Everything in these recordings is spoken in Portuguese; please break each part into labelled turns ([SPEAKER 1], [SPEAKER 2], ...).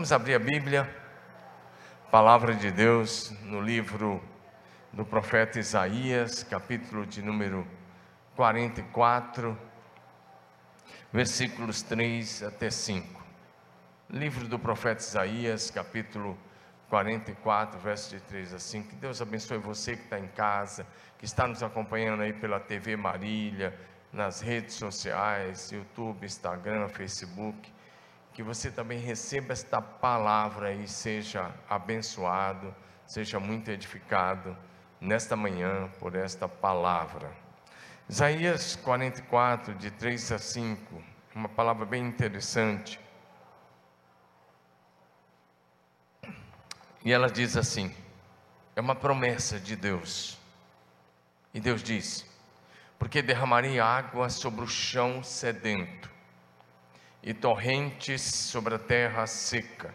[SPEAKER 1] Vamos abrir a Bíblia, Palavra de Deus, no livro do profeta Isaías, capítulo de número 44, versículos 3 até 5. Livro do profeta Isaías, capítulo 44, verso de 3 a 5. Que Deus abençoe você que está em casa, que está nos acompanhando aí pela TV Marília, nas redes sociais, YouTube, Instagram, Facebook. Que você também receba esta palavra e seja abençoado, seja muito edificado nesta manhã por esta palavra. Isaías 44, de 3 a 5, uma palavra bem interessante. E ela diz assim: é uma promessa de Deus. E Deus diz: Porque derramarei água sobre o chão sedento, e torrentes sobre a terra seca.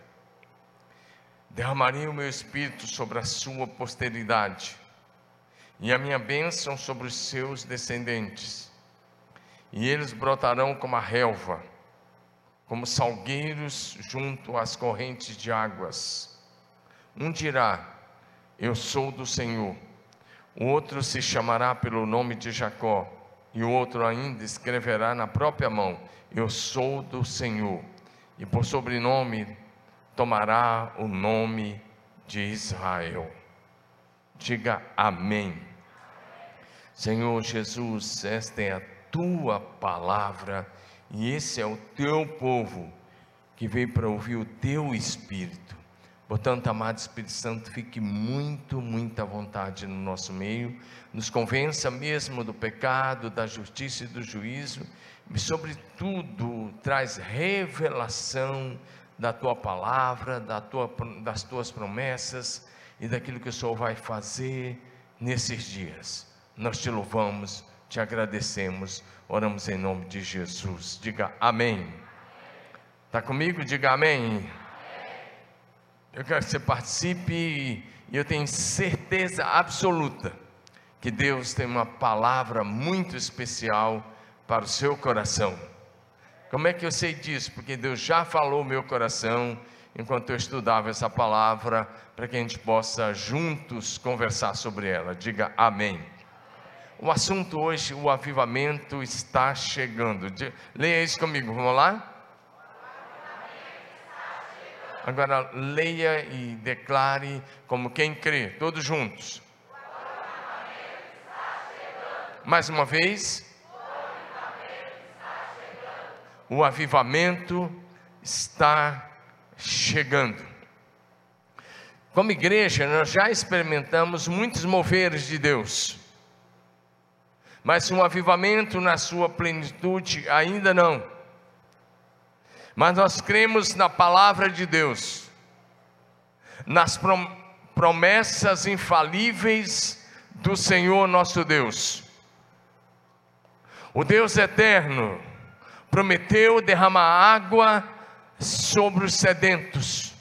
[SPEAKER 1] Derramarei o meu espírito sobre a sua posteridade, e a minha bênção sobre os seus descendentes. E eles brotarão como a relva, como salgueiros junto às correntes de águas um dirá: Eu sou do Senhor. O outro se chamará pelo nome de Jacó. E o outro ainda escreverá na própria mão: Eu sou do Senhor. E por sobrenome tomará o nome de Israel. Diga amém. Senhor Jesus, esta é a tua palavra e esse é o teu povo que veio para ouvir o teu espírito. Portanto, amado Espírito Santo, fique muito, muita vontade no nosso meio, nos convença mesmo do pecado, da justiça e do juízo, e, sobretudo, traz revelação da tua palavra, da tua, das tuas promessas e daquilo que o Senhor vai fazer nesses dias. Nós te louvamos, te agradecemos, oramos em nome de Jesus. Diga amém. Está comigo? Diga amém. Eu quero que você participe e eu tenho certeza absoluta que Deus tem uma palavra muito especial para o seu coração. Como é que eu sei disso? Porque Deus já falou meu coração enquanto eu estudava essa palavra, para que a gente possa juntos conversar sobre ela. Diga amém. O assunto hoje, o avivamento está chegando. Leia isso comigo, vamos lá? Agora leia e declare como quem crê, todos juntos. Mais uma vez. O avivamento está chegando. Como igreja, nós já experimentamos muitos moveres de Deus, mas um avivamento na sua plenitude ainda não mas nós cremos na palavra de Deus, nas promessas infalíveis do Senhor nosso Deus. O Deus eterno prometeu derramar água sobre os sedentos,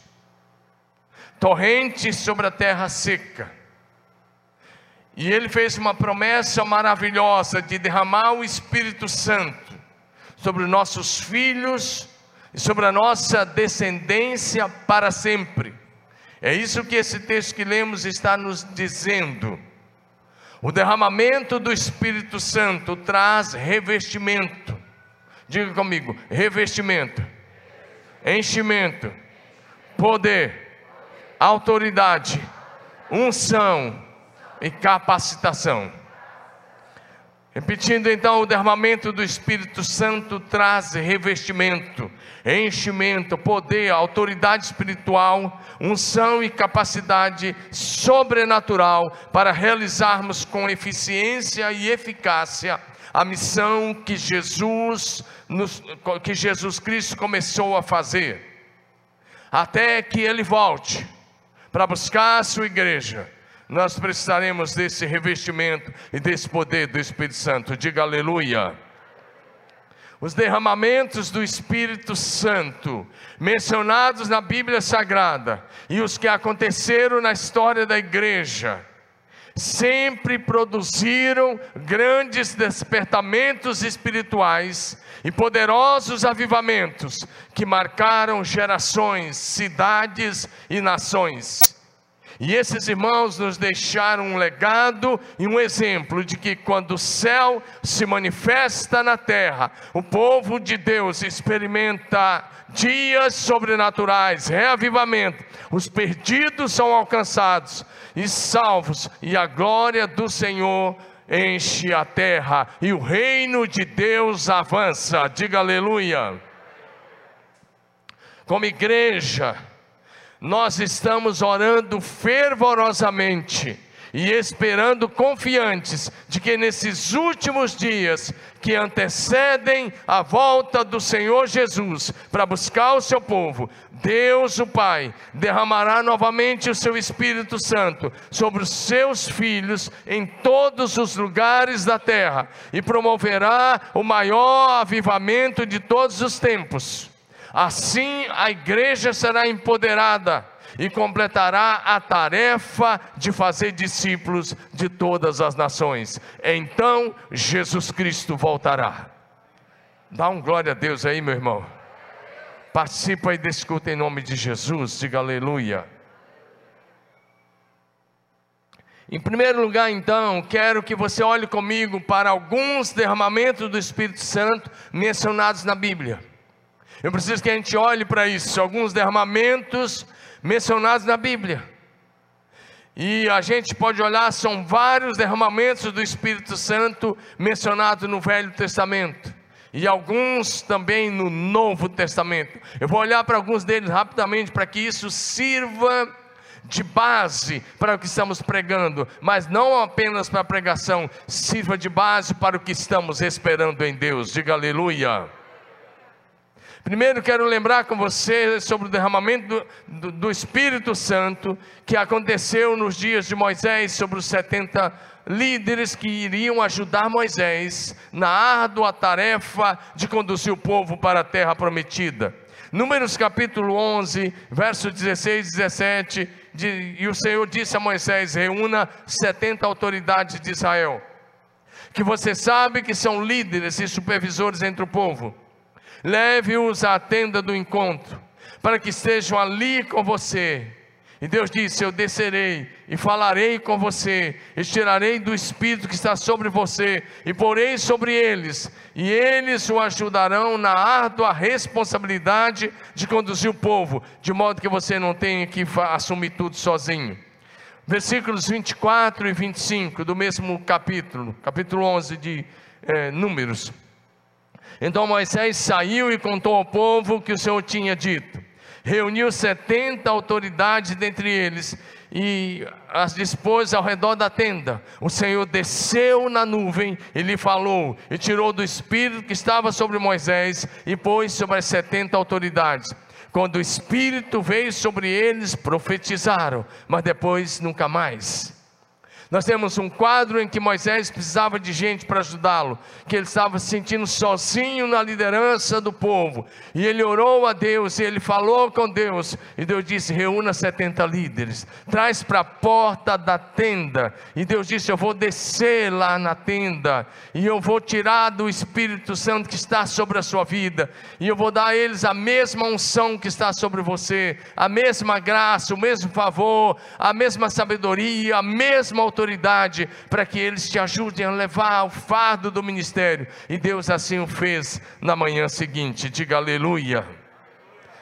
[SPEAKER 1] torrentes sobre a terra seca. E ele fez uma promessa maravilhosa de derramar o Espírito Santo sobre nossos filhos e sobre a nossa descendência para sempre. É isso que esse texto que lemos está nos dizendo. O derramamento do Espírito Santo traz revestimento. Diga comigo: revestimento, enchimento, poder, autoridade, unção e capacitação. Repetindo então, o derramamento do Espírito Santo traz revestimento, enchimento, poder, autoridade espiritual, unção e capacidade sobrenatural para realizarmos com eficiência e eficácia a missão que Jesus, que Jesus Cristo começou a fazer, até que Ele volte para buscar a sua igreja nós precisaremos desse revestimento e desse poder do Espírito Santo. Diga aleluia. Os derramamentos do Espírito Santo, mencionados na Bíblia Sagrada, e os que aconteceram na história da igreja, sempre produziram grandes despertamentos espirituais e poderosos avivamentos que marcaram gerações, cidades e nações. E esses irmãos nos deixaram um legado e um exemplo de que quando o céu se manifesta na terra, o povo de Deus experimenta dias sobrenaturais, reavivamento, os perdidos são alcançados e salvos, e a glória do Senhor enche a terra, e o reino de Deus avança. Diga aleluia. Como igreja, nós estamos orando fervorosamente e esperando confiantes de que nesses últimos dias que antecedem a volta do Senhor Jesus para buscar o seu povo, Deus o Pai derramará novamente o seu Espírito Santo sobre os seus filhos em todos os lugares da terra e promoverá o maior avivamento de todos os tempos. Assim a igreja será empoderada e completará a tarefa de fazer discípulos de todas as nações. Então Jesus Cristo voltará. Dá um glória a Deus aí, meu irmão. Participa e discuta em nome de Jesus, diga aleluia. Em primeiro lugar, então, quero que você olhe comigo para alguns derramamentos do Espírito Santo mencionados na Bíblia. Eu preciso que a gente olhe para isso, alguns derramamentos mencionados na Bíblia. E a gente pode olhar, são vários derramamentos do Espírito Santo mencionados no Velho Testamento e alguns também no Novo Testamento. Eu vou olhar para alguns deles rapidamente para que isso sirva de base para o que estamos pregando, mas não apenas para a pregação, sirva de base para o que estamos esperando em Deus. Diga aleluia. Primeiro quero lembrar com você sobre o derramamento do, do, do, Espírito Santo que aconteceu nos dias de Moisés sobre os 70 líderes que iriam ajudar Moisés na árdua tarefa de conduzir o povo para a terra prometida. Números capítulo 11, verso 16 e 17, de, e o Senhor disse a Moisés: reúna 70 autoridades de Israel, que você sabe que são líderes e supervisores entre o povo leve-os à tenda do encontro, para que estejam ali com você. E Deus disse: Eu descerei e falarei com você, e tirarei do Espírito que está sobre você, e porei sobre eles, e eles o ajudarão na árdua responsabilidade de conduzir o povo, de modo que você não tenha que assumir tudo sozinho. Versículos 24 e 25 do mesmo capítulo, capítulo 11 de é, Números. Então Moisés saiu e contou ao povo o que o Senhor tinha dito. Reuniu setenta autoridades dentre eles e as dispôs ao redor da tenda. O Senhor desceu na nuvem e lhe falou, e tirou do espírito que estava sobre Moisés e pôs sobre as setenta autoridades. Quando o espírito veio sobre eles, profetizaram, mas depois nunca mais. Nós temos um quadro em que Moisés precisava de gente para ajudá-lo, que ele estava se sentindo sozinho na liderança do povo. E ele orou a Deus, e ele falou com Deus, e Deus disse: reúna 70 líderes, traz para a porta da tenda. E Deus disse: Eu vou descer lá na tenda, e eu vou tirar do Espírito Santo que está sobre a sua vida, e eu vou dar a eles a mesma unção que está sobre você, a mesma graça, o mesmo favor, a mesma sabedoria, a mesma autoridade autoridade para que eles te ajudem a levar o fardo do ministério. E Deus assim o fez na manhã seguinte. Diga aleluia.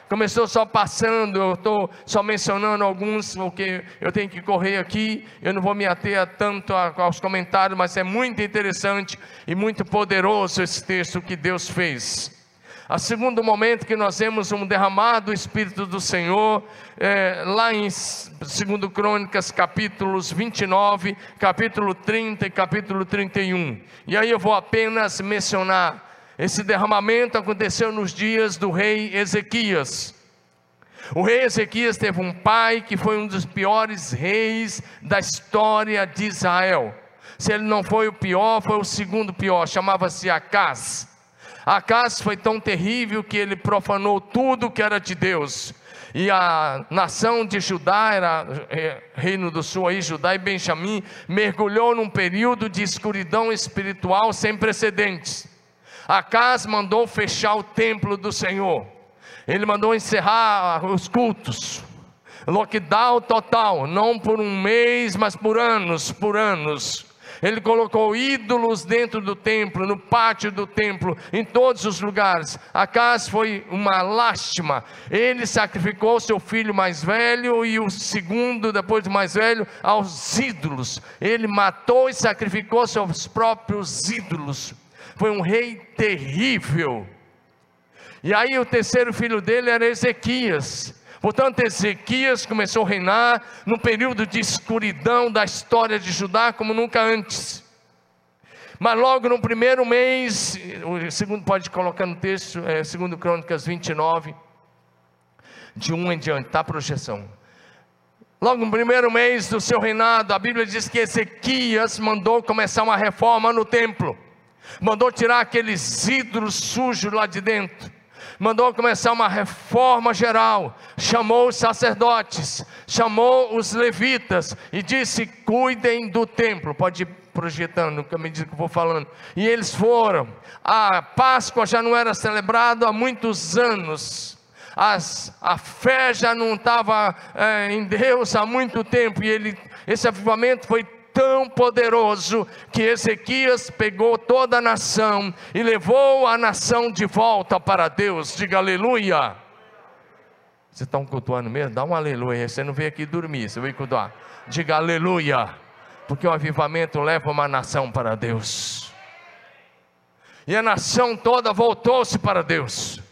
[SPEAKER 1] Começou só passando, eu estou só mencionando alguns, porque eu tenho que correr aqui, eu não vou me ater tanto aos comentários, mas é muito interessante e muito poderoso esse texto que Deus fez. A segundo momento que nós vemos um derramado do Espírito do Senhor, é, lá em 2 Crônicas, capítulos 29, capítulo 30 e capítulo 31. E aí eu vou apenas mencionar. Esse derramamento aconteceu nos dias do rei Ezequias. O rei Ezequias teve um pai que foi um dos piores reis da história de Israel. Se ele não foi o pior, foi o segundo pior, chamava-se Acas. Acas foi tão terrível que ele profanou tudo que era de Deus. E a nação de Judá, era é, reino do sul aí, Judá e Benjamim, mergulhou num período de escuridão espiritual sem precedentes. Acas mandou fechar o templo do Senhor. Ele mandou encerrar os cultos. Lockdown total, não por um mês, mas por anos, por anos. Ele colocou ídolos dentro do templo, no pátio do templo, em todos os lugares. Acas foi uma lástima. Ele sacrificou seu filho mais velho e o segundo, depois do mais velho, aos ídolos. Ele matou e sacrificou seus próprios ídolos. Foi um rei terrível. E aí o terceiro filho dele era Ezequias. Portanto, Ezequias começou a reinar num período de escuridão da história de Judá como nunca antes. Mas logo no primeiro mês, o segundo pode colocar no texto, é, segundo Crônicas 29, de 1 em diante, está a projeção. Logo no primeiro mês do seu reinado, a Bíblia diz que Ezequias mandou começar uma reforma no templo, mandou tirar aqueles ídolos sujos lá de dentro, mandou começar uma reforma geral, chamou os sacerdotes, chamou os levitas e disse: cuidem do templo. Pode ir projetando, à medida que eu vou falando. E eles foram. A Páscoa já não era celebrada há muitos anos. As, a fé já não estava é, em Deus há muito tempo, e ele, esse avivamento foi tão poderoso que Ezequias pegou toda a nação e levou a nação de volta para Deus. Diga aleluia. Vocês estão cultuando mesmo? Dá um aleluia. Você não veio aqui dormir, você veio cultuar. Diga aleluia. Porque o avivamento leva uma nação para Deus. E a nação toda voltou-se para Deus.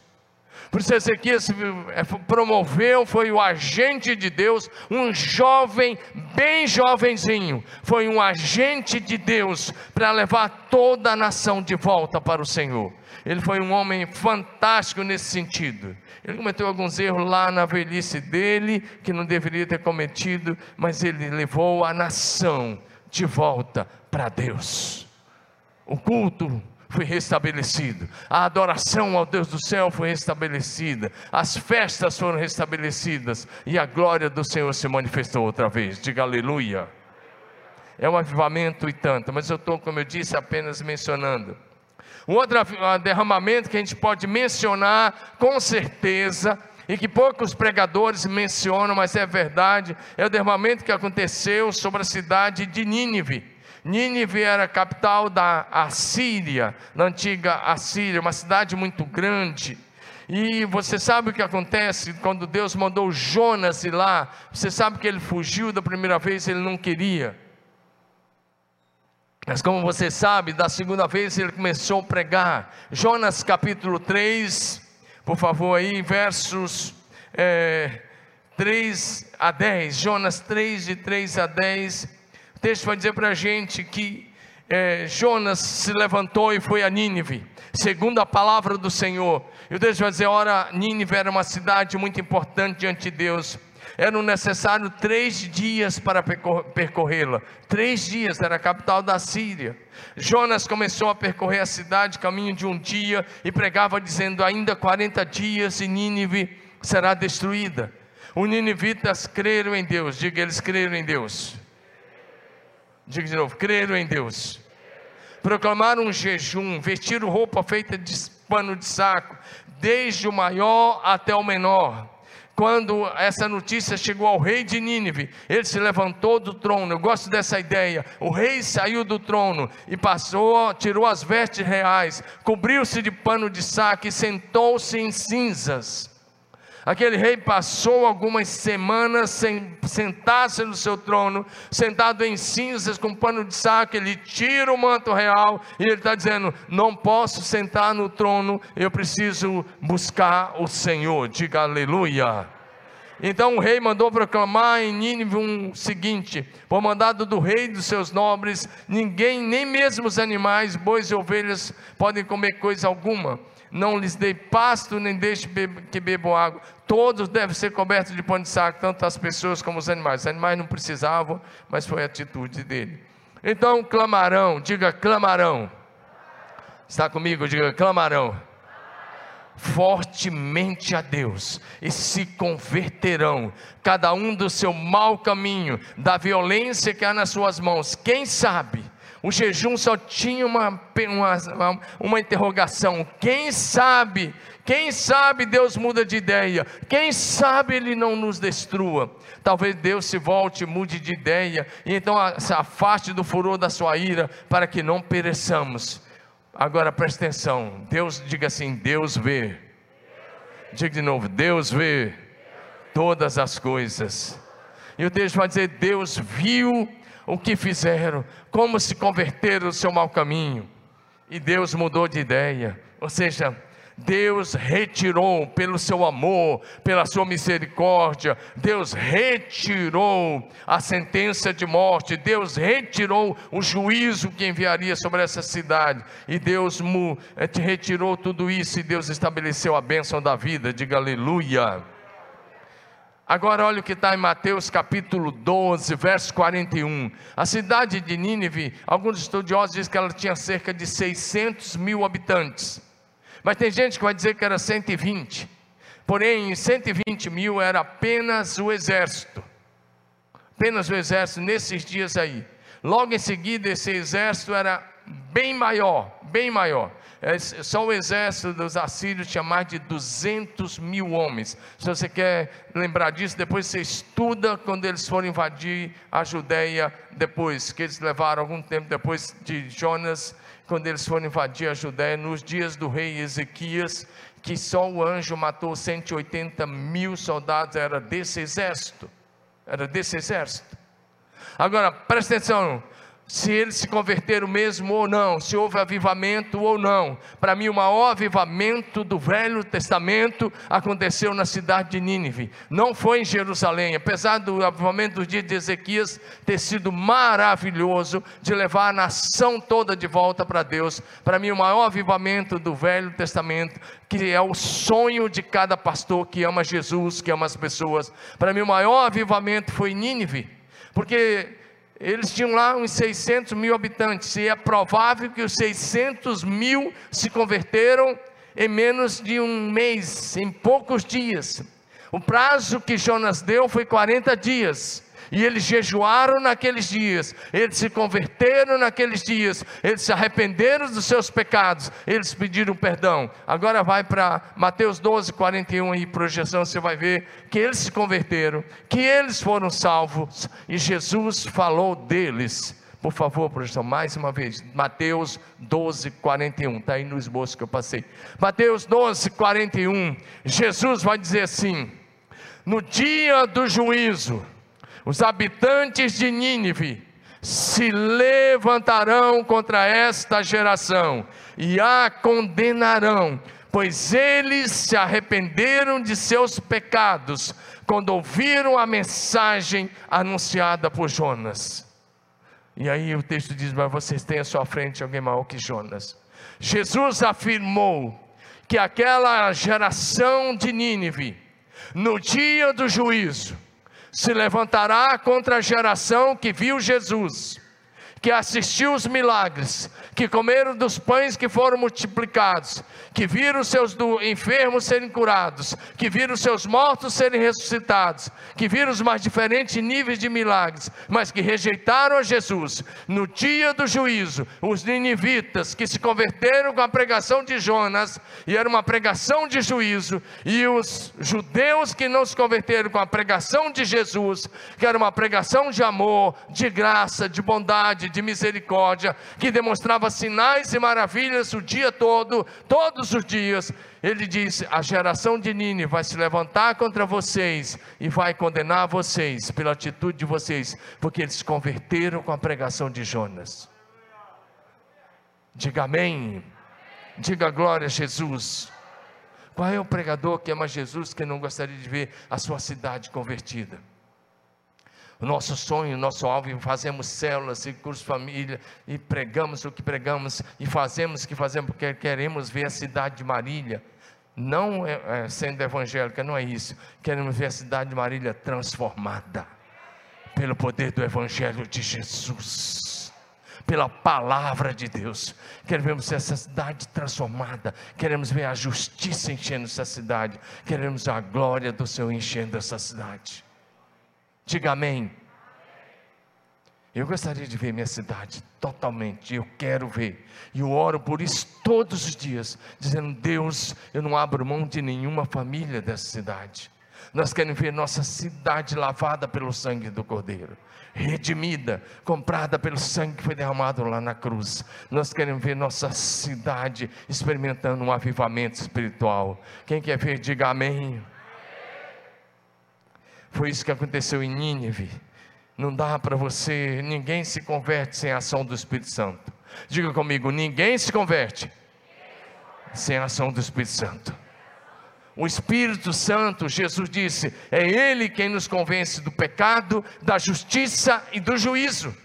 [SPEAKER 1] Por isso Ezequias é, promoveu, foi o agente de Deus, um jovem, bem jovenzinho, foi um agente de Deus para levar toda a nação de volta para o Senhor. Ele foi um homem fantástico nesse sentido. Ele cometeu alguns erros lá na velhice dele, que não deveria ter cometido, mas ele levou a nação de volta para Deus. O culto foi restabelecido, a adoração ao Deus do céu foi restabelecida, as festas foram restabelecidas e a glória do Senhor se manifestou outra vez. Diga aleluia. É um avivamento e tanto, mas eu estou, como eu disse, apenas mencionando. Um outro derramamento que a gente pode mencionar com certeza, e que poucos pregadores mencionam, mas é verdade, é o derramamento que aconteceu sobre a cidade de Nínive. Nínive era a capital da Assíria, na antiga Assíria, uma cidade muito grande. E você sabe o que acontece quando Deus mandou Jonas ir lá? Você sabe que ele fugiu da primeira vez, ele não queria. Mas como você sabe, da segunda vez ele começou a pregar. Jonas capítulo 3, por favor, aí, versos é, 3 a 10. Jonas 3, de 3 a 10 texto vai dizer para a gente que é, Jonas se levantou e foi a Nínive, segundo a palavra do Senhor. E o texto vai dizer: ora, Nínive era uma cidade muito importante diante de Deus. Eram necessários três dias para percorrê-la. Três dias, era a capital da Síria. Jonas começou a percorrer a cidade, caminho de um dia, e pregava dizendo: ainda 40 dias e Nínive será destruída. Os ninivitas creram em Deus, diga, eles creram em Deus. Diga de novo: creram em Deus. Proclamaram um jejum, vestiram roupa feita de pano de saco, desde o maior até o menor. Quando essa notícia chegou ao rei de Nínive, ele se levantou do trono. Eu gosto dessa ideia. O rei saiu do trono e passou, tirou as vestes reais, cobriu-se de pano de saco e sentou-se em cinzas. Aquele rei passou algumas semanas sem sentar-se no seu trono, sentado em cinzas com pano de saco. Ele tira o manto real e ele está dizendo: Não posso sentar no trono, eu preciso buscar o Senhor. Diga aleluia. Então o rei mandou proclamar em Nínive um seguinte: por mandado do rei e dos seus nobres, ninguém, nem mesmo os animais, bois e ovelhas, podem comer coisa alguma não lhes dei pasto, nem deixe que bebam água. Todos devem ser cobertos de pão de saco, tanto as pessoas como os animais. Os animais não precisavam, mas foi a atitude dele. Então clamarão, diga clamarão. Está comigo? Diga clamarão. fortemente a Deus e se converterão, cada um do seu mau caminho, da violência que há nas suas mãos. Quem sabe? O jejum só tinha uma, uma, uma interrogação: quem sabe? Quem sabe Deus muda de ideia? Quem sabe Ele não nos destrua? Talvez Deus se volte, mude de ideia, e então se afaste do furor da sua ira, para que não pereçamos. Agora preste atenção: Deus, diga assim: Deus vê. Diga de novo: Deus vê todas as coisas. E o texto vai dizer: Deus viu o que fizeram, como se converteram do seu mau caminho, e Deus mudou de ideia. Ou seja, Deus retirou pelo seu amor, pela sua misericórdia, Deus retirou a sentença de morte, Deus retirou o juízo que enviaria sobre essa cidade, e Deus eh, retirou tudo isso, e Deus estabeleceu a bênção da vida, diga aleluia. Agora olha o que está em Mateus capítulo 12, verso 41. A cidade de Nínive, alguns estudiosos dizem que ela tinha cerca de 600 mil habitantes. Mas tem gente que vai dizer que era 120. Porém, 120 mil era apenas o exército. Apenas o exército nesses dias aí. Logo em seguida, esse exército era bem maior, bem maior. É, só o exército dos assírios tinha mais de 200 mil homens. Se você quer lembrar disso, depois você estuda quando eles foram invadir a Judéia, depois, que eles levaram algum tempo depois de Jonas quando eles foram invadir a Judéia, nos dias do rei Ezequias, que só o anjo matou 180 mil soldados, era desse exército. Era desse exército. Agora, presta atenção, se eles se converteram mesmo ou não, se houve avivamento ou não. Para mim, o maior avivamento do Velho Testamento aconteceu na cidade de Nínive, não foi em Jerusalém, apesar do avivamento do dia de Ezequias ter sido maravilhoso, de levar a nação toda de volta para Deus. Para mim, o maior avivamento do Velho Testamento, que é o sonho de cada pastor que ama Jesus, que ama as pessoas. Para mim, o maior avivamento foi em Nínive, porque eles tinham lá uns 600 mil habitantes, e é provável que os 600 mil se converteram em menos de um mês, em poucos dias. O prazo que Jonas deu foi 40 dias. E eles jejuaram naqueles dias, eles se converteram naqueles dias, eles se arrependeram dos seus pecados, eles pediram perdão. Agora vai para Mateus 12, 41 e projeção, você vai ver que eles se converteram, que eles foram salvos e Jesus falou deles. Por favor, projeção, mais uma vez, Mateus 12, 41, está aí no esboço que eu passei. Mateus 12, 41, Jesus vai dizer assim: no dia do juízo, os habitantes de Nínive se levantarão contra esta geração e a condenarão, pois eles se arrependeram de seus pecados quando ouviram a mensagem anunciada por Jonas. E aí o texto diz: Mas vocês têm à sua frente alguém maior que Jonas. Jesus afirmou que aquela geração de Nínive, no dia do juízo, se levantará contra a geração que viu Jesus, que assistiu os milagres, que comeram dos pães que foram multiplicados, que viram seus enfermos serem curados, que viram seus mortos serem ressuscitados, que viram os mais diferentes níveis de milagres, mas que rejeitaram a Jesus. No dia do juízo, os ninivitas que se converteram com a pregação de Jonas, e era uma pregação de juízo, e os judeus que não se converteram com a pregação de Jesus, que era uma pregação de amor, de graça, de bondade, de misericórdia, que demonstrava sinais e maravilhas o dia todo, todos os dias, ele diz: a geração de Nini vai se levantar contra vocês e vai condenar vocês pela atitude de vocês, porque eles se converteram com a pregação de Jonas. Diga amém. Diga glória a Jesus. Qual é o pregador que ama Jesus que não gostaria de ver a sua cidade convertida? O nosso sonho, o nosso alvo, e fazemos células e curso família, e pregamos o que pregamos, e fazemos o que fazemos, porque queremos ver a cidade de Marília, não é, é, sendo evangélica, não é isso, queremos ver a cidade de Marília transformada, pelo poder do Evangelho de Jesus, pela palavra de Deus. Queremos ver essa cidade transformada, queremos ver a justiça enchendo essa cidade, queremos a glória do Senhor enchendo essa cidade. Diga amém. Eu gostaria de ver minha cidade totalmente, eu quero ver, e eu oro por isso todos os dias, dizendo: Deus, eu não abro mão de nenhuma família dessa cidade. Nós queremos ver nossa cidade lavada pelo sangue do Cordeiro, redimida, comprada pelo sangue que foi derramado lá na cruz. Nós queremos ver nossa cidade experimentando um avivamento espiritual. Quem quer ver, diga amém. Foi isso que aconteceu em Nínive. Não dá para você, ninguém se converte sem a ação do Espírito Santo. Diga comigo, ninguém se converte sem a ação do Espírito Santo. O Espírito Santo, Jesus disse, é Ele quem nos convence do pecado, da justiça e do juízo.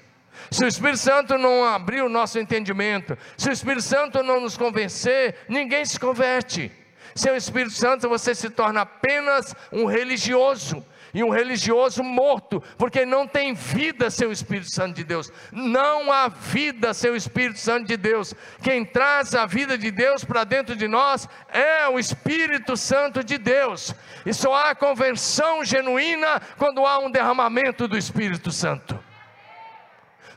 [SPEAKER 1] Se o Espírito Santo não abrir o nosso entendimento, se o Espírito Santo não nos convencer, ninguém se converte. Sem o Espírito Santo você se torna apenas um religioso, e um religioso morto, porque não tem vida sem o Espírito Santo de Deus. Não há vida sem o Espírito Santo de Deus. Quem traz a vida de Deus para dentro de nós é o Espírito Santo de Deus. E só há conversão genuína quando há um derramamento do Espírito Santo.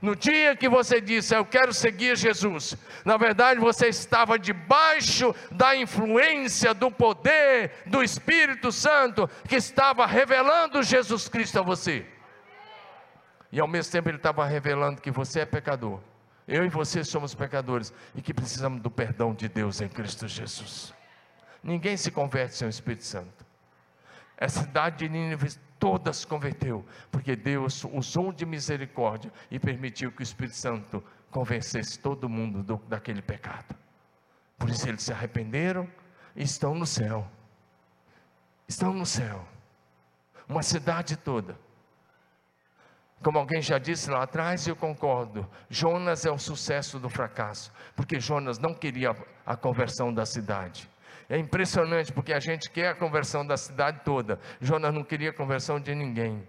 [SPEAKER 1] No dia que você disse, Eu quero seguir Jesus, na verdade você estava debaixo da influência do poder do Espírito Santo que estava revelando Jesus Cristo a você. E ao mesmo tempo ele estava revelando que você é pecador. Eu e você somos pecadores e que precisamos do perdão de Deus em Cristo Jesus. Ninguém se converte sem o Espírito Santo. A cidade de Nínive toda se converteu, porque Deus usou de misericórdia e permitiu que o Espírito Santo convencesse todo mundo do, daquele pecado. Por isso eles se arrependeram e estão no céu. Estão no céu. Uma cidade toda. Como alguém já disse lá atrás, eu concordo. Jonas é o sucesso do fracasso, porque Jonas não queria a conversão da cidade. É impressionante porque a gente quer a conversão da cidade toda. Jonas não queria a conversão de ninguém.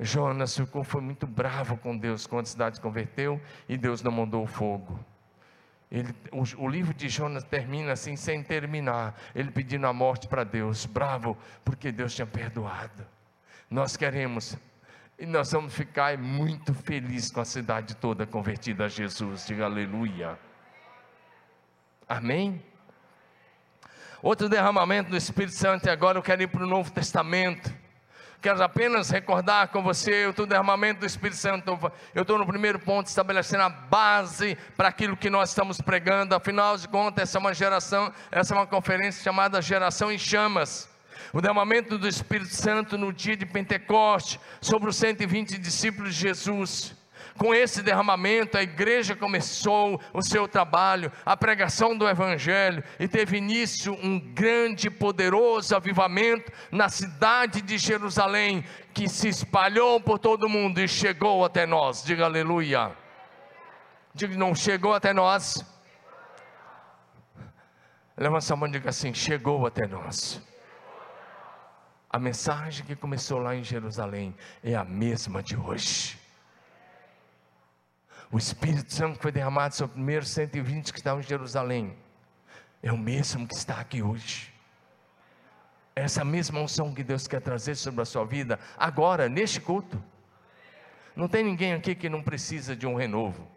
[SPEAKER 1] Jonas ficou, foi muito bravo com Deus quando a cidade se converteu e Deus não mandou o fogo. Ele, o, o, livro de Jonas termina assim, sem terminar. Ele pedindo a morte para Deus, bravo, porque Deus tinha perdoado. Nós queremos, e nós vamos ficar muito felizes com a cidade toda convertida a Jesus. Diga aleluia. Amém? Outro derramamento do Espírito Santo, e agora eu quero ir para o Novo Testamento. Quero apenas recordar com você o derramamento do Espírito Santo. Eu estou no primeiro ponto, estabelecendo a base para aquilo que nós estamos pregando. Afinal de contas, essa é uma geração, essa é uma conferência chamada Geração em Chamas. O derramamento do Espírito Santo no dia de Pentecoste sobre os 120 discípulos de Jesus. Com esse derramamento, a igreja começou o seu trabalho, a pregação do Evangelho, e teve início um grande, poderoso avivamento na cidade de Jerusalém, que se espalhou por todo o mundo e chegou até nós. Diga aleluia. Diga, não chegou até nós. Levanta sua mão e diga assim: chegou até nós. A mensagem que começou lá em Jerusalém é a mesma de hoje. O Espírito Santo foi derramado sobre os primeiros 120 que estavam em Jerusalém. É o mesmo que está aqui hoje. Essa mesma unção que Deus quer trazer sobre a sua vida, agora, neste culto. Não tem ninguém aqui que não precisa de um renovo.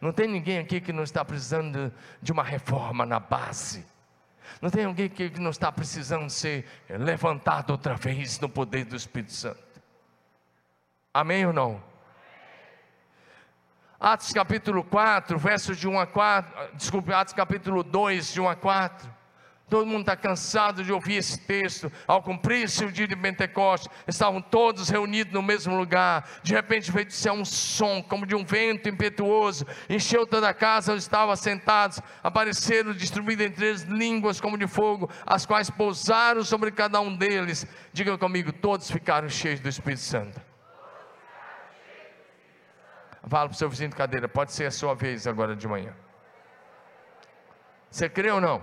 [SPEAKER 1] Não tem ninguém aqui que não está precisando de uma reforma na base. Não tem alguém que não está precisando ser levantado outra vez no poder do Espírito Santo. Amém ou não? Atos capítulo 4, versos de 1 a 4, desculpe, Atos capítulo 2, de 1 a 4. Todo mundo está cansado de ouvir esse texto. Ao cumprir-se o dia de Pentecostes, estavam todos reunidos no mesmo lugar. De repente veio do céu um som, como de um vento impetuoso, encheu toda a casa onde estavam sentados. Apareceram distribuídas em três línguas como de fogo, as quais pousaram sobre cada um deles. Diga comigo, todos ficaram cheios do Espírito Santo. Fala para o seu vizinho de cadeira, pode ser a sua vez agora de manhã. Você crê ou não?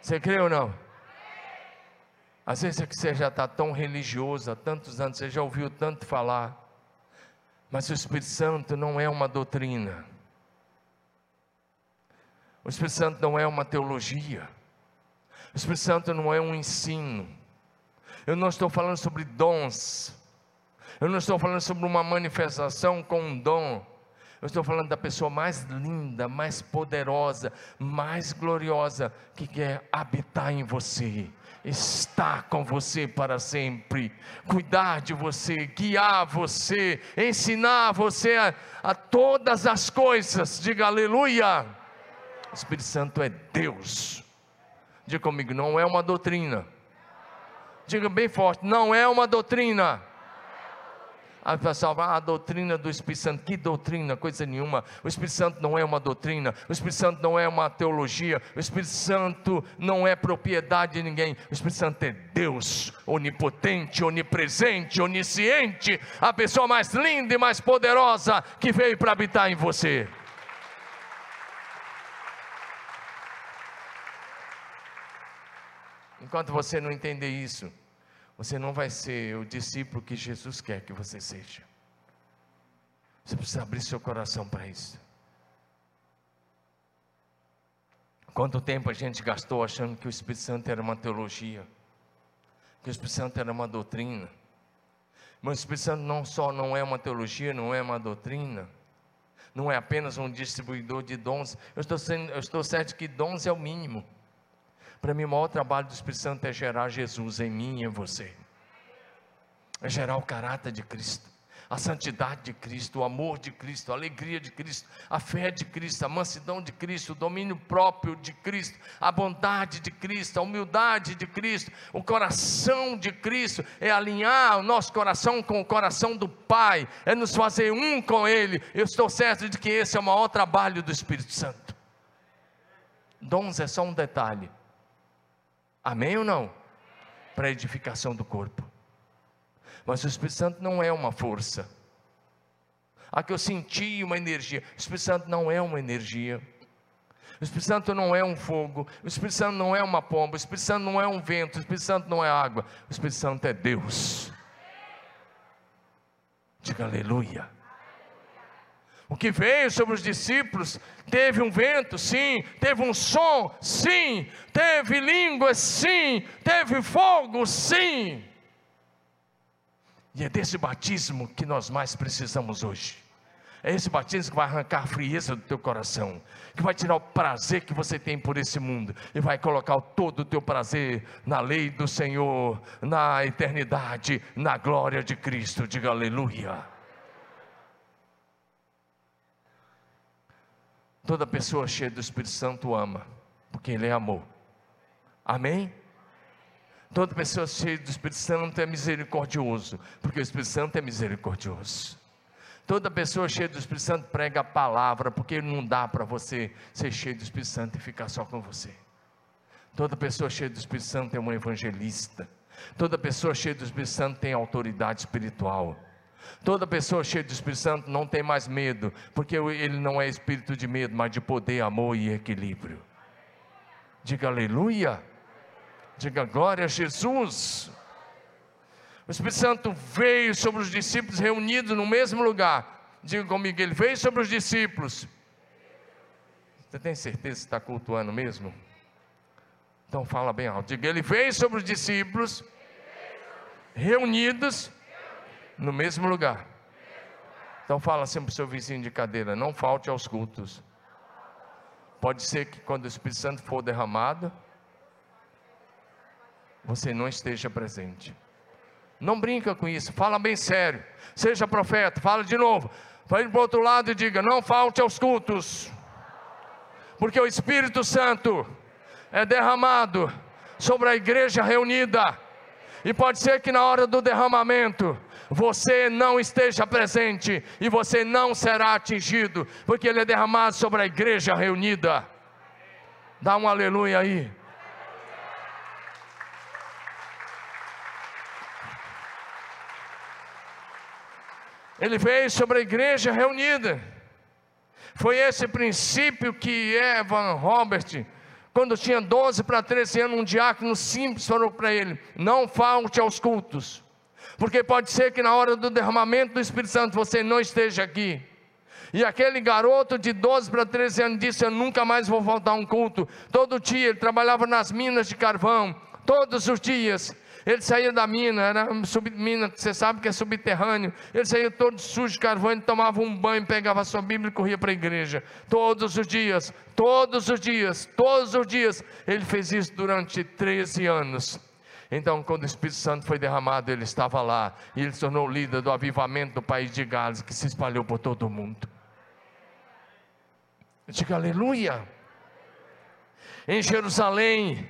[SPEAKER 1] Você crê ou não? Às vezes é que você já está tão religioso há tantos anos, você já ouviu tanto falar, Mas o Espírito Santo não é uma doutrina. O Espírito Santo não é uma teologia. O Espírito Santo não é um ensino. Eu não estou falando sobre dons. Eu não estou falando sobre uma manifestação com um dom. Eu estou falando da pessoa mais linda, mais poderosa, mais gloriosa que quer habitar em você, estar com você para sempre, cuidar de você, guiar você, ensinar você a, a todas as coisas. Diga aleluia. O Espírito Santo é Deus. Diga comigo, não é uma doutrina. Diga bem forte, não é uma doutrina. A ah, a doutrina do Espírito Santo, que doutrina, coisa nenhuma. O Espírito Santo não é uma doutrina, o Espírito Santo não é uma teologia, o Espírito Santo não é propriedade de ninguém. O Espírito Santo é Deus, onipotente, onipresente, onisciente, a pessoa mais linda e mais poderosa que veio para habitar em você. Enquanto você não entender isso, você não vai ser o discípulo que Jesus quer que você seja. Você precisa abrir seu coração para isso. Quanto tempo a gente gastou achando que o Espírito Santo era uma teologia, que o Espírito Santo era uma doutrina. Mas o Espírito Santo não só não é uma teologia, não é uma doutrina, não é apenas um distribuidor de dons. Eu estou, sendo, eu estou certo que dons é o mínimo. Para mim, o maior trabalho do Espírito Santo é gerar Jesus em mim e em você. É gerar o caráter de Cristo, a santidade de Cristo, o amor de Cristo, a alegria de Cristo, a fé de Cristo, a mansidão de Cristo, o domínio próprio de Cristo, a bondade de Cristo, a humildade de Cristo, o coração de Cristo, é alinhar o nosso coração com o coração do Pai, é nos fazer um com Ele. Eu estou certo de que esse é o maior trabalho do Espírito Santo. Dons é só um detalhe Amém ou não? Para edificação do corpo. Mas o Espírito Santo não é uma força. A que eu senti uma energia. O Espírito Santo não é uma energia. O Espírito Santo não é um fogo. O Espírito Santo não é uma pomba. O Espírito Santo não é um vento. O Espírito Santo não é água. O Espírito Santo é Deus. Diga aleluia. O que veio sobre os discípulos teve um vento, sim, teve um som, sim, teve línguas, sim, teve fogo, sim. E é desse batismo que nós mais precisamos hoje. É esse batismo que vai arrancar a frieza do teu coração, que vai tirar o prazer que você tem por esse mundo e vai colocar todo o teu prazer na lei do Senhor, na eternidade, na glória de Cristo. Diga aleluia. Toda pessoa cheia do Espírito Santo ama, porque Ele é amor. Amém? Toda pessoa cheia do Espírito Santo é misericordioso, porque o Espírito Santo é misericordioso. Toda pessoa cheia do Espírito Santo prega a palavra, porque não dá para você ser cheio do Espírito Santo e ficar só com você. Toda pessoa cheia do Espírito Santo é um evangelista. Toda pessoa cheia do Espírito Santo tem autoridade espiritual. Toda pessoa cheia do Espírito Santo não tem mais medo, porque ele não é espírito de medo, mas de poder, amor e equilíbrio. Diga aleluia. Diga glória a Jesus. O Espírito Santo veio sobre os discípulos reunidos no mesmo lugar. Diga comigo, ele veio sobre os discípulos. Você tem certeza que está cultuando mesmo? Então fala bem alto. Diga, ele veio sobre os discípulos reunidos no mesmo lugar. Então fala sempre para o seu vizinho de cadeira, não falte aos cultos. Pode ser que quando o Espírito Santo for derramado, você não esteja presente. Não brinca com isso, fala bem sério. Seja profeta, fala de novo. Vai para o outro lado e diga: não falte aos cultos. Porque o Espírito Santo é derramado sobre a igreja reunida. E pode ser que na hora do derramamento, você não esteja presente e você não será atingido, porque ele é derramado sobre a igreja reunida. Dá um aleluia aí. Ele veio sobre a igreja reunida. Foi esse princípio que Evan Robert, quando tinha 12 para 13 anos, um diácono simples falou para ele: Não falte aos cultos Porque pode ser que na hora do derramamento do Espírito Santo você não esteja aqui. E aquele garoto de 12 para 13 anos disse: Eu nunca mais vou voltar a um culto. Todo dia ele trabalhava nas minas de carvão, todos os dias. Ele saía da mina, era sub, mina, você sabe que é subterrâneo. Ele saía todo sujo de carvão, ele tomava um banho, pegava sua Bíblia e corria para a igreja. Todos os dias, todos os dias, todos os dias. Ele fez isso durante 13 anos. Então, quando o Espírito Santo foi derramado, ele estava lá e ele se tornou líder do avivamento do país de Gales, que se espalhou por todo o mundo. Diga aleluia. Em Jerusalém,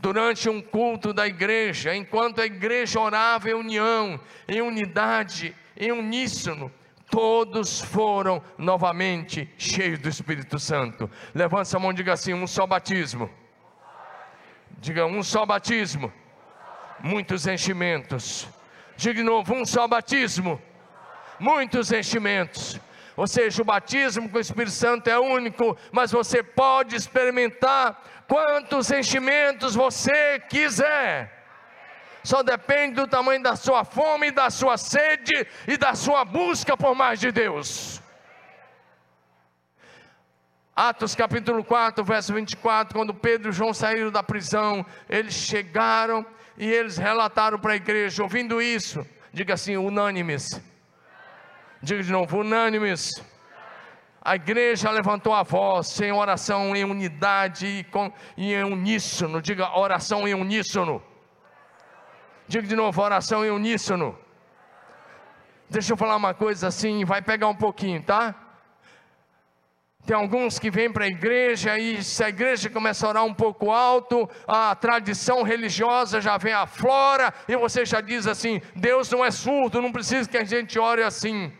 [SPEAKER 1] durante um culto da igreja, enquanto a igreja orava em união, em unidade, em uníssono, todos foram novamente cheios do Espírito Santo. Levanta a mão e diga assim: um só batismo. Diga um só batismo muitos enchimentos. Diga de novo: um só batismo, muitos enchimentos. Ou seja, o batismo com o Espírito Santo é único, mas você pode experimentar quantos enchimentos você quiser. Só depende do tamanho da sua fome, da sua sede e da sua busca por mais de Deus. Atos capítulo 4, verso 24, quando Pedro e João saíram da prisão, eles chegaram e eles relataram para a igreja, ouvindo isso, diga assim: unânimes. Diga de novo: unânimes. A igreja levantou a voz em oração em unidade e, com, em uníssono. Diga oração em uníssono. Diga de novo: oração em uníssono. Deixa eu falar uma coisa assim, vai pegar um pouquinho, tá? Tem alguns que vêm para a igreja e se a igreja começa a orar um pouco alto, a tradição religiosa já vem à flora e você já diz assim: Deus não é surdo, não precisa que a gente ore assim.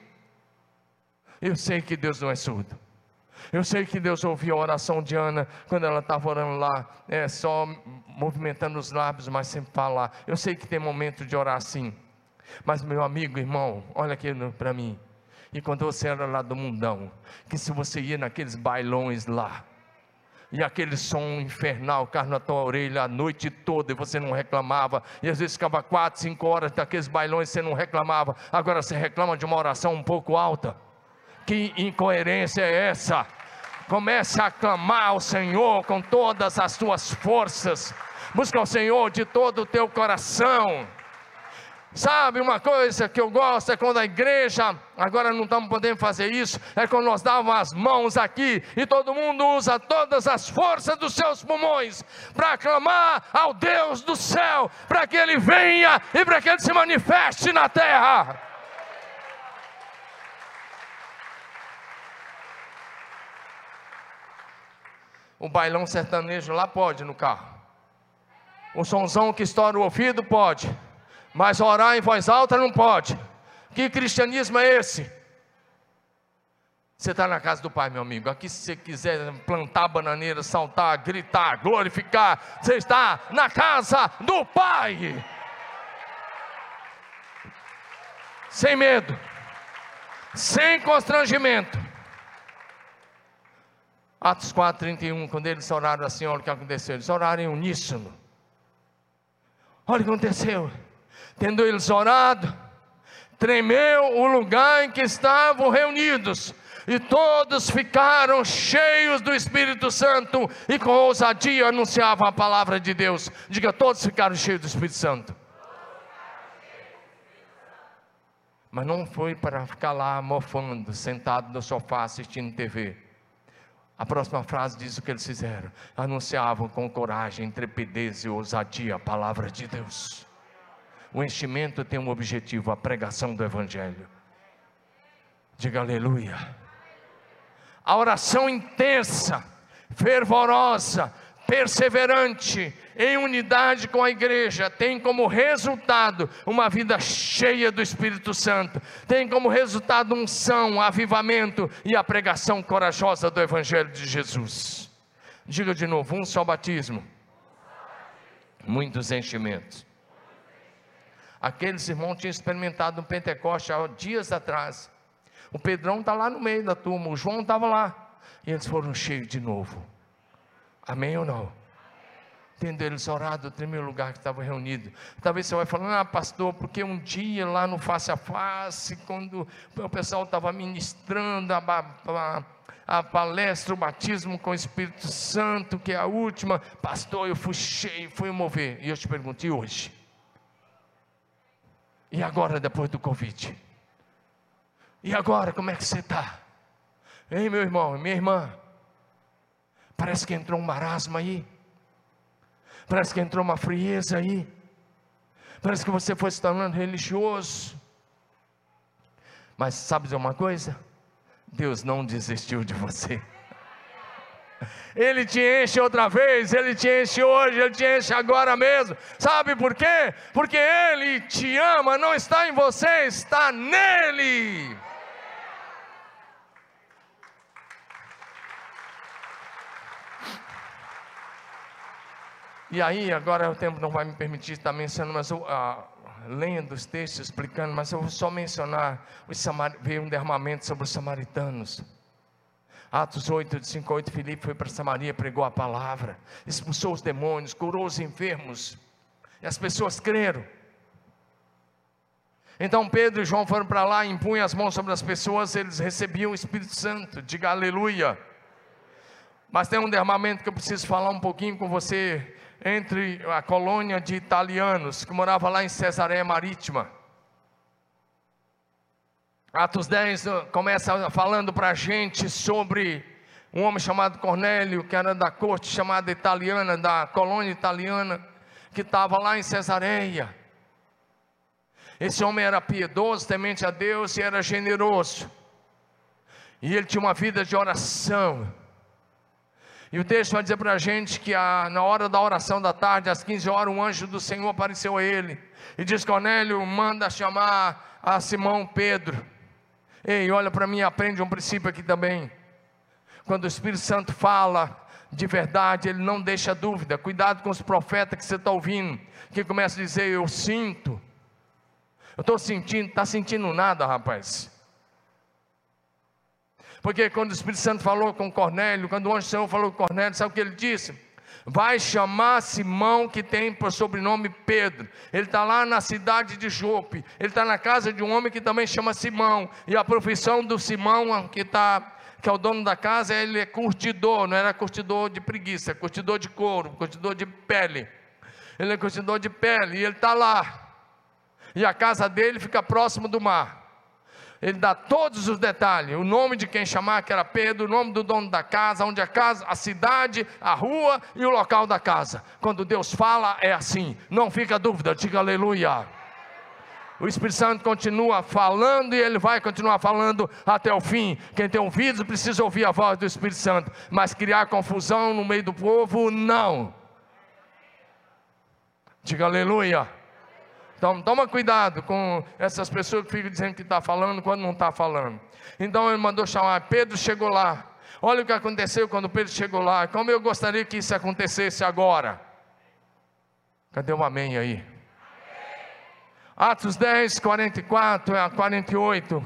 [SPEAKER 1] Eu sei que Deus não é surdo. Eu sei que Deus ouviu a oração de Ana quando ela estava orando lá, é, só movimentando os lábios, mas sem falar. Eu sei que tem momento de orar assim. Mas meu amigo, irmão, olha aqui para mim. E quando você era lá do mundão, que se você ia naqueles bailões lá, e aquele som infernal, carro na tua orelha a noite toda, e você não reclamava, e às vezes ficava quatro, cinco horas daqueles bailões e você não reclamava, agora você reclama de uma oração um pouco alta. Que incoerência é essa? Comece a clamar ao Senhor com todas as suas forças, busca o Senhor de todo o teu coração. Sabe uma coisa que eu gosto é quando a igreja, agora não estamos podendo fazer isso, é quando nós dávamos as mãos aqui e todo mundo usa todas as forças dos seus pulmões para clamar ao Deus do céu, para que Ele venha e para que Ele se manifeste na terra. O bailão sertanejo lá pode no carro. O sonzão que estoura o ouvido pode. Mas orar em voz alta não pode. Que cristianismo é esse? Você está na casa do Pai, meu amigo. Aqui, se você quiser plantar bananeira, saltar, gritar, glorificar, você está na casa do Pai. Sem medo, sem constrangimento. Atos 4,31, quando eles oraram assim, olha o que aconteceu. Eles oraram em uníssono. Olha o que aconteceu. Tendo eles orado, tremeu o lugar em que estavam reunidos, e todos ficaram cheios do Espírito Santo e com ousadia anunciavam a palavra de Deus. Diga, todos ficaram cheios do Espírito Santo. Mas não foi para ficar lá mofando, sentado no sofá assistindo TV. A próxima frase diz o que eles fizeram: anunciavam com coragem, intrepidez e ousadia a palavra de Deus. O enchimento tem um objetivo: a pregação do Evangelho. Diga aleluia. A oração intensa, fervorosa, perseverante, em unidade com a igreja, tem como resultado uma vida cheia do Espírito Santo, tem como resultado unção, avivamento e a pregação corajosa do Evangelho de Jesus. Diga de novo: um só batismo, muitos enchimentos. Aqueles irmãos tinham experimentado no Pentecoste há dias atrás. O Pedrão está lá no meio da turma, o João estava lá. E eles foram cheios de novo. Amém ou não? tendo eles orado, o primeiro lugar que estava reunido. Talvez você vai falando, ah, pastor, porque um dia lá no face a face, quando o pessoal estava ministrando a, a, a, palestra, o batismo com o Espírito Santo, que é a última, pastor, eu fui cheio, fui mover. E eu te pergunto, e hoje? E agora, depois do Covid? E agora, como é que você está? Ei, meu irmão, minha irmã, parece que entrou um marasmo aí. Parece que entrou uma frieza aí. Parece que você foi se tornando religioso. Mas sabe de uma coisa? Deus não desistiu de você. Ele te enche outra vez, Ele te enche hoje, Ele te enche agora mesmo. Sabe por quê? Porque Ele te ama, não está em você, está nele. E aí, agora o tempo não vai me permitir estar mencionando, mas eu, ah, lendo os textos, explicando, mas eu vou só mencionar, os veio um derramamento sobre os samaritanos. Atos 8, de 5 a 8, Filipe foi para Samaria, pregou a palavra, expulsou os demônios, curou os enfermos, e as pessoas creram. Então Pedro e João foram para lá, impunham as mãos sobre as pessoas, eles recebiam o Espírito Santo, diga aleluia. Mas tem um derramamento que eu preciso falar um pouquinho com você entre a colônia de italianos que morava lá em Cesareia Marítima. Atos 10 uh, começa falando para a gente sobre um homem chamado Cornélio, que era da corte chamada italiana, da colônia italiana, que estava lá em Cesareia. Esse homem era piedoso, temente a Deus e era generoso. E ele tinha uma vida de oração. E o texto vai dizer para a gente que a, na hora da oração da tarde, às 15 horas, um anjo do Senhor apareceu a ele. E diz: Cornélio, manda chamar a Simão Pedro. Ei, olha para mim aprende um princípio aqui também. Quando o Espírito Santo fala de verdade, ele não deixa dúvida. Cuidado com os profetas que você está ouvindo, que começa a dizer: Eu sinto. Eu estou sentindo, está sentindo nada, rapaz. Porque quando o Espírito Santo falou com Cornélio, quando o anjo do Senhor falou com Cornélio, sabe o que ele disse? Vai chamar Simão, que tem por sobrenome Pedro. Ele está lá na cidade de Jope. Ele está na casa de um homem que também chama Simão. E a profissão do Simão, que está que é o dono da casa, ele é curtidor, não era curtidor de preguiça, é curtidor de couro, curtidor de pele. Ele é curtidor de pele e ele está lá. E a casa dele fica próximo do mar ele dá todos os detalhes, o nome de quem chamar, que era Pedro, o nome do dono da casa, onde a casa, a cidade, a rua e o local da casa. Quando Deus fala, é assim, não fica dúvida, diga aleluia. O Espírito Santo continua falando e ele vai continuar falando até o fim. Quem tem ouvidos precisa ouvir a voz do Espírito Santo, mas criar confusão no meio do povo, não. Diga aleluia. Então, toma cuidado com essas pessoas que ficam dizendo que está falando quando não está falando. Então, ele mandou chamar. Pedro chegou lá. Olha o que aconteceu quando Pedro chegou lá. Como eu gostaria que isso acontecesse agora. Cadê o amém aí? Atos 10, 44 a 48.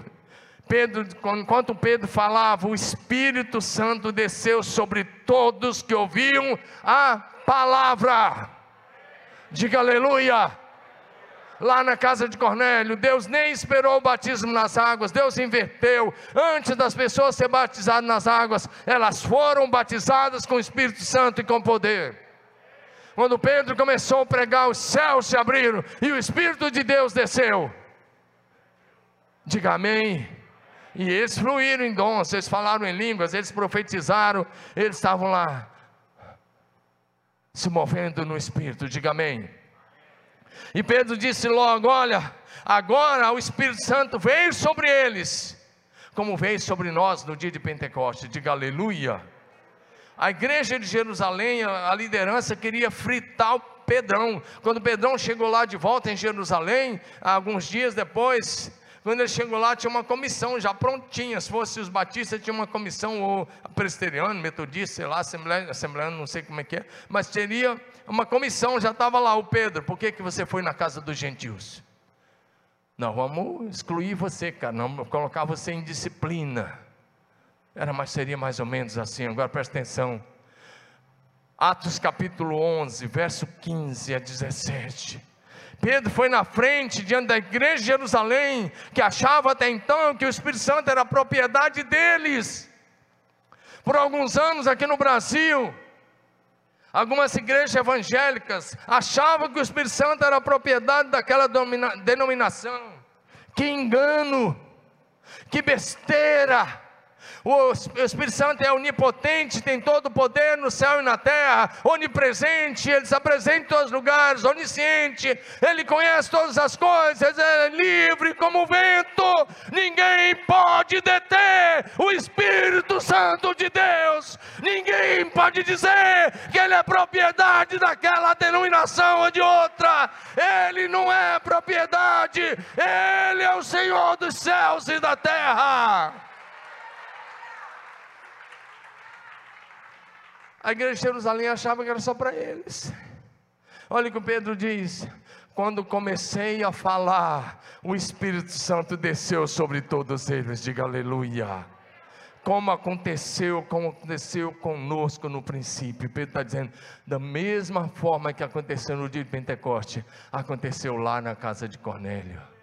[SPEAKER 1] Pedro, enquanto Pedro falava, o Espírito Santo desceu sobre todos que ouviam a palavra. Diga aleluia lá na casa de Cornélio, Deus nem esperou o batismo nas águas, Deus inverteu. Antes das pessoas serem batizadas nas águas, elas foram batizadas com o Espírito Santo e com poder. Quando Pedro começou a pregar, os céus se abriram e o Espírito de Deus desceu. Diga amém. E eles fluíram em dons, eles falaram em línguas, eles profetizaram, eles estavam lá se movendo no Espírito. Diga amém. E Pedro disse logo: Olha, agora o Espírito Santo veio sobre eles, como veio sobre nós no dia de Pentecostes. Diga aleluia. A igreja de Jerusalém, a liderança queria fritar o Pedrão. Quando Pedrão chegou lá de volta em Jerusalém, alguns dias depois, quando ele chegou lá, tinha uma comissão já prontinha. Se fosse os batistas, tinha uma comissão, ou presbiteriano, metodista, sei lá, assembleano, assembleano, não sei como é que é, mas teria uma comissão, já estava lá o Pedro. Por que, que você foi na casa dos gentios? Não, vamos excluir você, cara, não colocar você em disciplina. Era, mas seria mais ou menos assim. Agora presta atenção. Atos capítulo 11, verso 15 a 17. Pedro foi na frente, diante da igreja de Jerusalém, que achava até então que o Espírito Santo era propriedade deles. Por alguns anos aqui no Brasil, algumas igrejas evangélicas achavam que o Espírito Santo era propriedade daquela denominação. Que engano, que besteira. O Espírito Santo é onipotente, tem todo o poder no céu e na terra, onipresente, ele se apresenta em todos os lugares, onisciente, ele conhece todas as coisas, é livre como o vento, ninguém pode deter o Espírito Santo de Deus, ninguém pode dizer que ele é propriedade daquela denominação ou de outra, ele não é propriedade, ele é o Senhor dos céus e da terra. A igreja de Jerusalém achava que era só para eles. Olha o que o Pedro diz: quando comecei a falar, o Espírito Santo desceu sobre todos eles, diga aleluia. Como aconteceu, como aconteceu conosco no princípio. Pedro está dizendo, da mesma forma que aconteceu no dia de Pentecoste, aconteceu lá na casa de Cornélio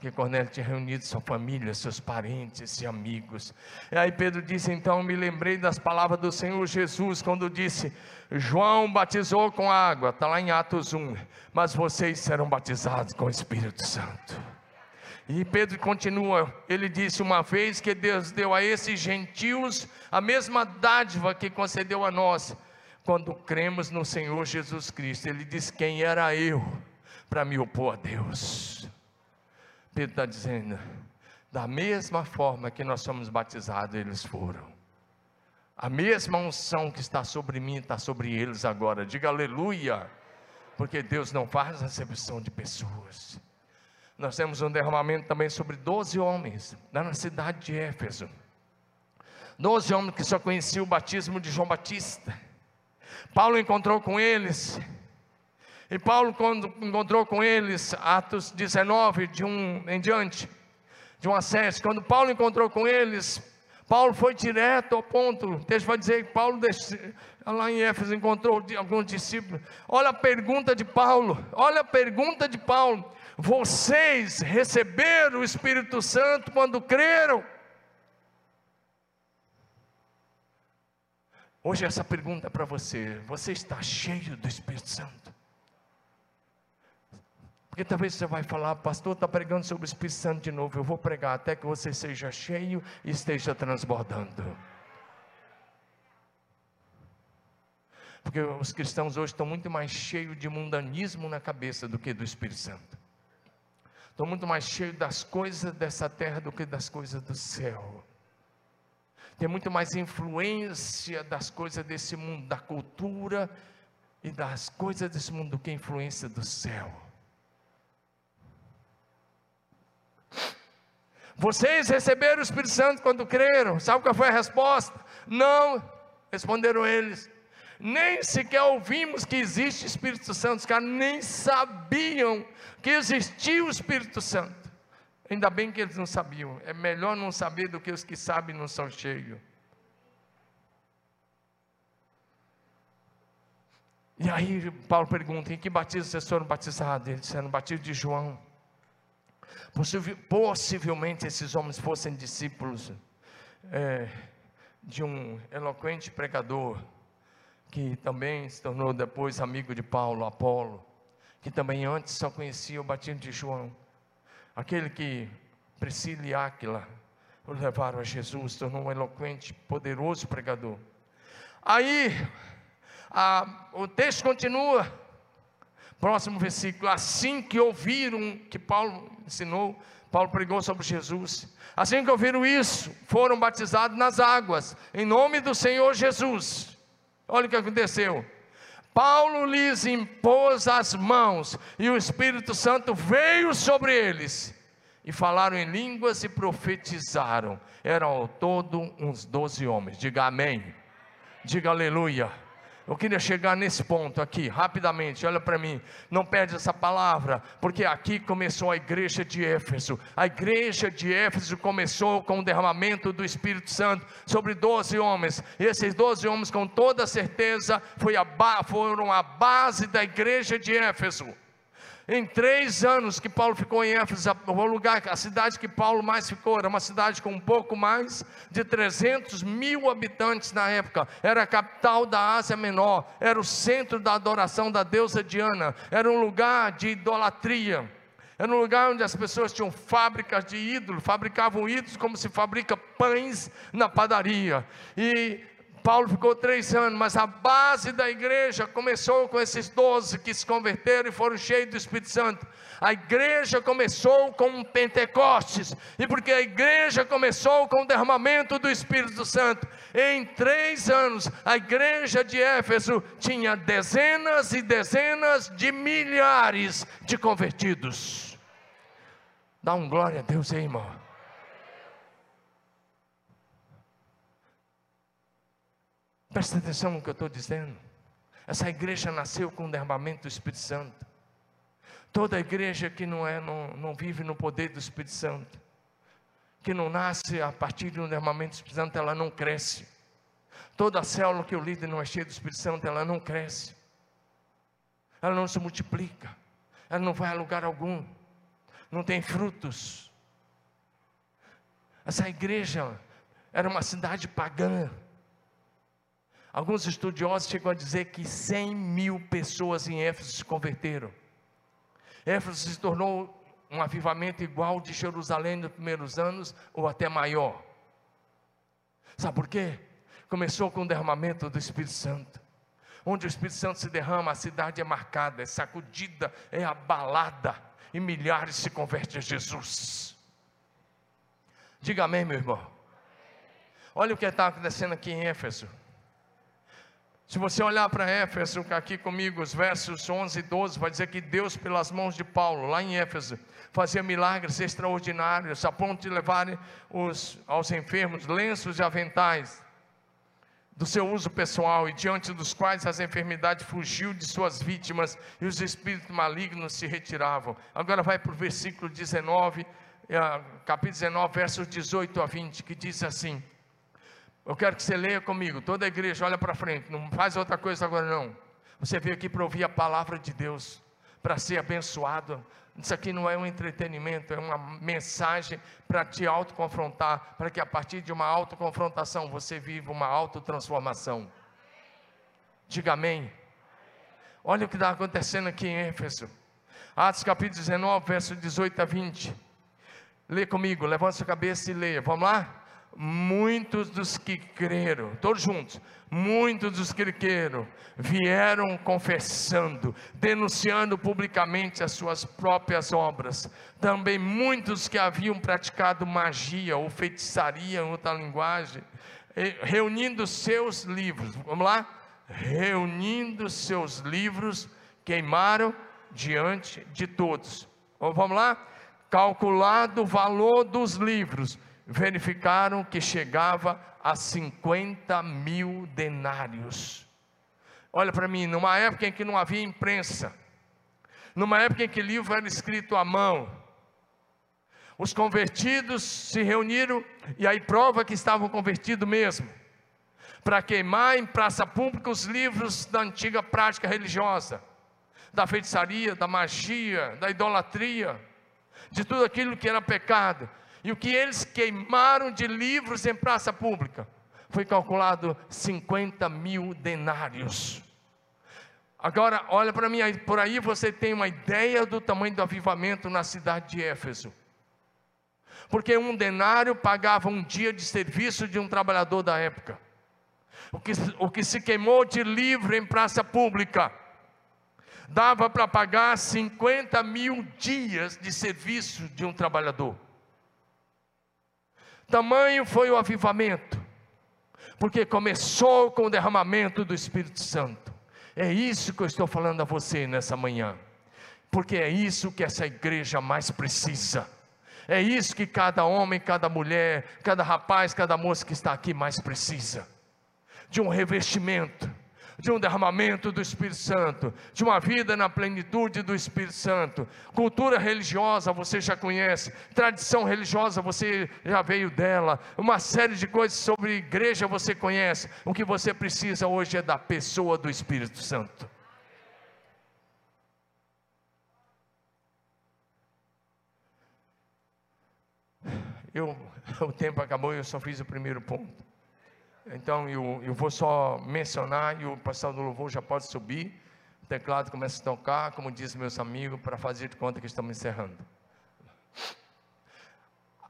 [SPEAKER 1] porque Cornélio tinha reunido sua família, seus parentes e amigos. E aí Pedro disse: Então me lembrei das palavras do Senhor Jesus, quando disse: João batizou com água, está lá em Atos 1, mas vocês serão batizados com o Espírito Santo. E Pedro continua, ele disse uma vez que Deus deu a esses gentios a mesma dádiva que concedeu a nós, quando cremos no Senhor Jesus Cristo. Ele disse: Quem era eu para me opor a Deus? Pedro está dizendo, da mesma forma que nós somos batizados, eles foram. A mesma unção que está sobre mim está sobre eles agora. Diga aleluia, porque Deus não faz acepção de pessoas. Nós temos um derramamento também sobre 12 homens, lá na cidade de Éfeso. 12 homens que só conheciam o batismo de João Batista. Paulo encontrou com eles e Paulo, quando encontrou com eles, Atos 19, de um em diante, de um acesso, quando Paulo encontrou com eles, Paulo foi direto ao ponto. Deixa eu dizer que Paulo, lá em Éfeso, encontrou alguns discípulos. Olha a pergunta de Paulo, olha a pergunta de Paulo. Vocês receberam o Espírito Santo quando creram? Hoje essa pergunta é para você: você está cheio do Espírito Santo? Porque talvez você vai falar, pastor, está pregando sobre o Espírito Santo de novo. Eu vou pregar até que você seja cheio e esteja transbordando. Porque os cristãos hoje estão muito mais cheios de mundanismo na cabeça do que do Espírito Santo. Estão muito mais cheios das coisas dessa terra do que das coisas do céu. Tem muito mais influência das coisas desse mundo, da cultura e das coisas desse mundo do que influência do céu. Vocês receberam o Espírito Santo quando creram. Sabe qual foi a resposta? Não, responderam eles. Nem sequer ouvimos que existe Espírito Santo. Os caras nem sabiam que existia o Espírito Santo. Ainda bem que eles não sabiam. É melhor não saber do que os que sabem não são cheios. E aí Paulo pergunta: em que batismo vocês foram batizados? Eles disseram: batismo de João. Possivelmente esses homens fossem discípulos é, de um eloquente pregador, que também se tornou depois amigo de Paulo, Apolo, que também antes só conhecia o batismo de João, aquele que Priscila e Áquila o levaram a Jesus, tornou um eloquente, poderoso pregador. Aí, a, o texto continua, Próximo versículo. Assim que ouviram que Paulo ensinou, Paulo pregou sobre Jesus. Assim que ouviram isso, foram batizados nas águas, em nome do Senhor Jesus. Olha o que aconteceu. Paulo lhes impôs as mãos, e o Espírito Santo veio sobre eles, e falaram em línguas e profetizaram. Eram ao todo uns doze homens. Diga amém. Diga aleluia. Eu queria chegar nesse ponto aqui, rapidamente, olha para mim, não perde essa palavra, porque aqui começou a igreja de Éfeso. A igreja de Éfeso começou com o derramamento do Espírito Santo sobre 12 homens, e esses 12 homens, com toda certeza, foi a foram a base da igreja de Éfeso. Em três anos que Paulo ficou em Éfeso, o lugar, a cidade que Paulo mais ficou, era uma cidade com um pouco mais de 300 mil habitantes na época, era a capital da Ásia Menor, era o centro da adoração da deusa Diana, era um lugar de idolatria. Era um lugar onde as pessoas tinham fábricas de ídolos, fabricavam ídolos como se fabrica pães na padaria. E Paulo ficou três anos, mas a base da igreja começou com esses doze que se converteram e foram cheios do Espírito Santo. A igreja começou com Pentecostes, e porque a igreja começou com o derramamento do Espírito Santo, em três anos, a igreja de Éfeso tinha dezenas e dezenas de milhares de convertidos. Dá um glória a Deus aí, irmão. Presta atenção no que eu estou dizendo. Essa igreja nasceu com o derramamento do Espírito Santo. Toda igreja que não, é, não, não vive no poder do Espírito Santo, que não nasce a partir de um derramamento do Espírito Santo, ela não cresce. Toda célula que o líder não é cheio do Espírito Santo, ela não cresce. Ela não se multiplica. Ela não vai a lugar algum. Não tem frutos. Essa igreja era uma cidade pagã Alguns estudiosos chegam a dizer que 100 mil pessoas em Éfeso se converteram. Éfeso se tornou um avivamento igual de Jerusalém nos primeiros anos, ou até maior. Sabe por quê? Começou com o derramamento do Espírito Santo. Onde o Espírito Santo se derrama, a cidade é marcada, é sacudida, é abalada, e milhares se convertem a Jesus. Diga amém, meu irmão. Olha o que está acontecendo aqui em Éfeso. Se você olhar para Éfeso, aqui comigo, os versos 11 e 12, vai dizer que Deus, pelas mãos de Paulo, lá em Éfeso, fazia milagres extraordinários, a ponto de levarem os, aos enfermos lenços e aventais do seu uso pessoal, e diante dos quais as enfermidades fugiu de suas vítimas e os espíritos malignos se retiravam. Agora vai para o versículo 19, eh, capítulo 19, versos 18 a 20, que diz assim. Eu quero que você leia comigo, toda a igreja, olha para frente, não faz outra coisa agora não. Você veio aqui para ouvir a palavra de Deus, para ser abençoado. Isso aqui não é um entretenimento, é uma mensagem para te autoconfrontar, para que a partir de uma autoconfrontação você viva uma autotransformação. Diga amém. Olha o que está acontecendo aqui em Éfeso. Atos capítulo 19, verso 18 a 20. Lê comigo, levanta sua cabeça e leia. Vamos lá? Muitos dos que creram, todos juntos, muitos dos que creram, vieram confessando, denunciando publicamente as suas próprias obras. Também muitos que haviam praticado magia ou feitiçaria, em outra linguagem, reunindo seus livros, vamos lá? Reunindo seus livros, queimaram diante de todos. Vamos lá? Calculado o valor dos livros verificaram que chegava a 50 mil denários. Olha para mim, numa época em que não havia imprensa, numa época em que livro era escrito à mão, os convertidos se reuniram e aí prova que estavam convertidos mesmo, para queimar em praça pública os livros da antiga prática religiosa, da feitiçaria, da magia, da idolatria, de tudo aquilo que era pecado, e o que eles queimaram de livros em praça pública foi calculado 50 mil denários. Agora, olha para mim, por aí você tem uma ideia do tamanho do avivamento na cidade de Éfeso. Porque um denário pagava um dia de serviço de um trabalhador da época. O que, o que se queimou de livro em praça pública dava para pagar 50 mil dias de serviço de um trabalhador. Tamanho foi o avivamento, porque começou com o derramamento do Espírito Santo. É isso que eu estou falando a você nessa manhã, porque é isso que essa igreja mais precisa. É isso que cada homem, cada mulher, cada rapaz, cada moça que está aqui mais precisa: de um revestimento, de um derramamento do Espírito Santo, de uma vida na plenitude do Espírito Santo. Cultura religiosa você já conhece, tradição religiosa você já veio dela, uma série de coisas sobre igreja você conhece. O que você precisa hoje é da pessoa do Espírito Santo. Eu, o tempo acabou e eu só fiz o primeiro ponto. Então eu, eu vou só mencionar e o pastor do louvor já pode subir. O teclado começa a tocar, como dizem meus amigos, para fazer de conta que estamos encerrando.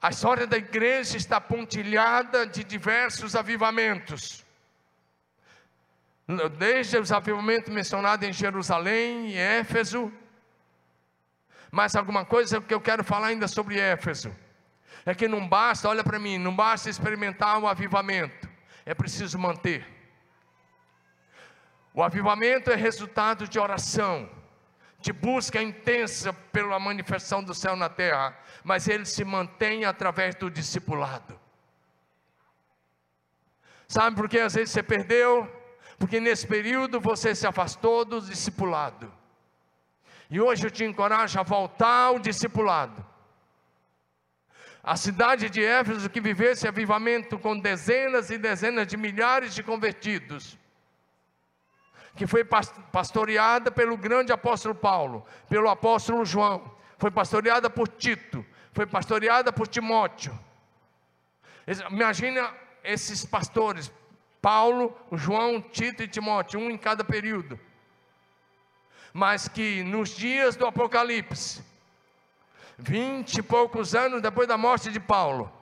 [SPEAKER 1] A história da igreja está pontilhada de diversos avivamentos. Desde os avivamentos mencionados em Jerusalém e Éfeso. Mas alguma coisa que eu quero falar ainda sobre Éfeso. É que não basta, olha para mim, não basta experimentar o avivamento é preciso manter. O avivamento é resultado de oração, de busca intensa pela manifestação do céu na terra, mas ele se mantém através do discipulado. Sabe por que às vezes você perdeu? Porque nesse período você se afastou do discipulado. E hoje eu te encorajo a voltar ao discipulado. A cidade de Éfeso que vivesse avivamento com dezenas e dezenas de milhares de convertidos, que foi pastoreada pelo grande apóstolo Paulo, pelo apóstolo João, foi pastoreada por Tito, foi pastoreada por Timóteo. Imagina esses pastores, Paulo, João, Tito e Timóteo, um em cada período. Mas que nos dias do Apocalipse, vinte e poucos anos depois da morte de Paulo,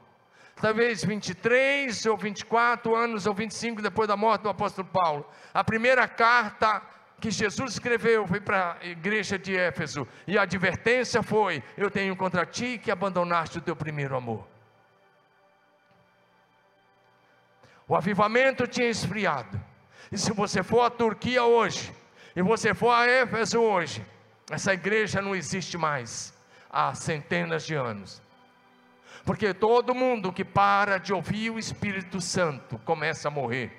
[SPEAKER 1] talvez 23 ou 24 anos ou 25 depois da morte do apóstolo Paulo. A primeira carta que Jesus escreveu foi para a igreja de Éfeso, e a advertência foi: Eu tenho contra ti que abandonaste o teu primeiro amor. O avivamento tinha esfriado, e se você for à Turquia hoje, e você for a Éfeso hoje, essa igreja não existe mais há centenas de anos. Porque todo mundo que para de ouvir o Espírito Santo começa a morrer.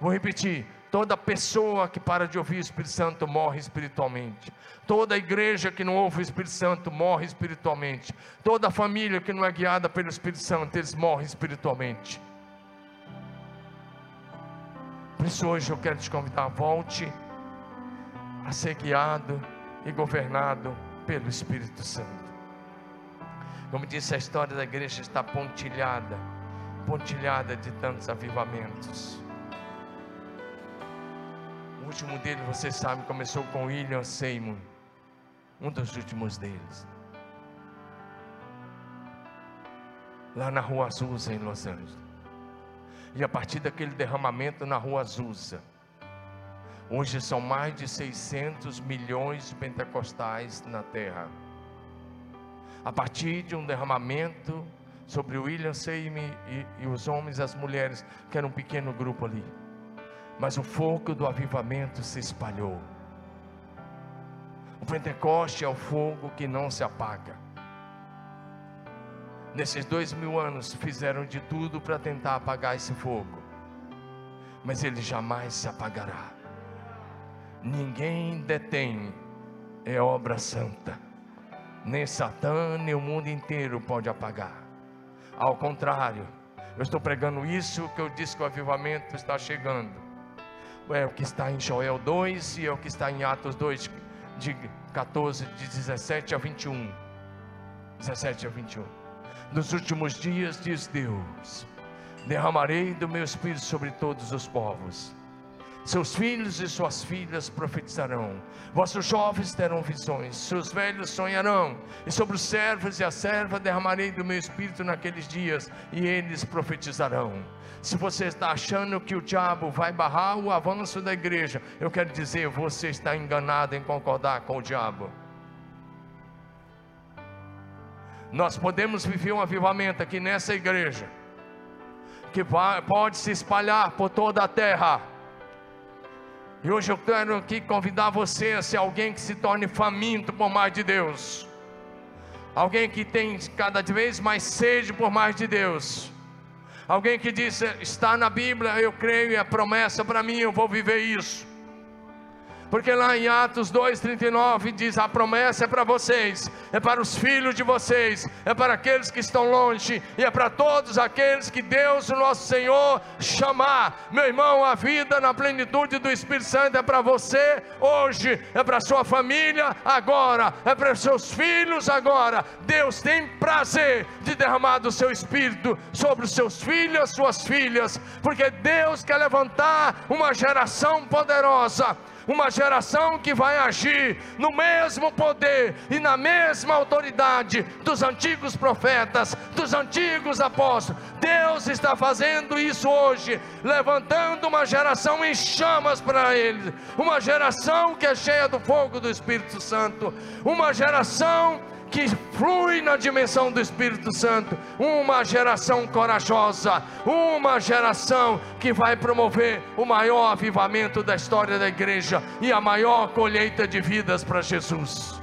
[SPEAKER 1] Vou repetir: toda pessoa que para de ouvir o Espírito Santo morre espiritualmente. Toda igreja que não ouve o Espírito Santo morre espiritualmente. Toda família que não é guiada pelo Espírito Santo, eles morrem espiritualmente. Por isso hoje eu quero te convidar, volte a ser guiado e governado pelo Espírito Santo. Como disse, a história da igreja está pontilhada, pontilhada de tantos avivamentos. O último dele, você sabe, começou com William Seymour, um dos últimos deles. Lá na Rua Azusa, em Los Angeles. E a partir daquele derramamento na Rua Azusa, Hoje são mais de 600 milhões de pentecostais na terra. A partir de um derramamento sobre William Seymour e, e os homens e as mulheres, que era um pequeno grupo ali. Mas o fogo do avivamento se espalhou. O Pentecoste é o fogo que não se apaga. Nesses dois mil anos fizeram de tudo para tentar apagar esse fogo, mas ele jamais se apagará ninguém detém, é obra santa. Nem Satã, nem o mundo inteiro pode apagar. Ao contrário, eu estou pregando isso que eu disse que o avivamento está chegando. É o que está em Joel 2 e é o que está em Atos 2, de 14, de 17 a 21. 17 a 21. Nos últimos dias, diz Deus: derramarei do meu espírito sobre todos os povos seus filhos e suas filhas profetizarão, vossos jovens terão visões, seus velhos sonharão, e sobre os servos e a serva derramarei do meu espírito naqueles dias, e eles profetizarão. Se você está achando que o diabo vai barrar o avanço da igreja, eu quero dizer, você está enganado em concordar com o diabo. Nós podemos viver um avivamento aqui nessa igreja, que vai, pode se espalhar por toda a terra e hoje eu quero aqui convidar você a ser alguém que se torne faminto por mais de Deus. Alguém que tem cada vez mais sede por mais de Deus. Alguém que disse, está na Bíblia, eu creio, é promessa para mim, eu vou viver isso. Porque lá em Atos 2,39 diz: a promessa é para vocês, é para os filhos de vocês, é para aqueles que estão longe, e é para todos aqueles que Deus, o nosso Senhor, chamar. Meu irmão, a vida na plenitude do Espírito Santo é para você hoje, é para sua família agora, é para seus filhos agora. Deus tem prazer de derramar do seu Espírito sobre os seus filhos, suas filhas, porque Deus quer levantar uma geração poderosa uma geração que vai agir no mesmo poder e na mesma autoridade dos antigos profetas, dos antigos apóstolos. Deus está fazendo isso hoje, levantando uma geração em chamas para Ele, uma geração que é cheia do fogo do Espírito Santo, uma geração que flui na dimensão do Espírito Santo, uma geração corajosa, uma geração que vai promover o maior avivamento da história da igreja e a maior colheita de vidas para Jesus.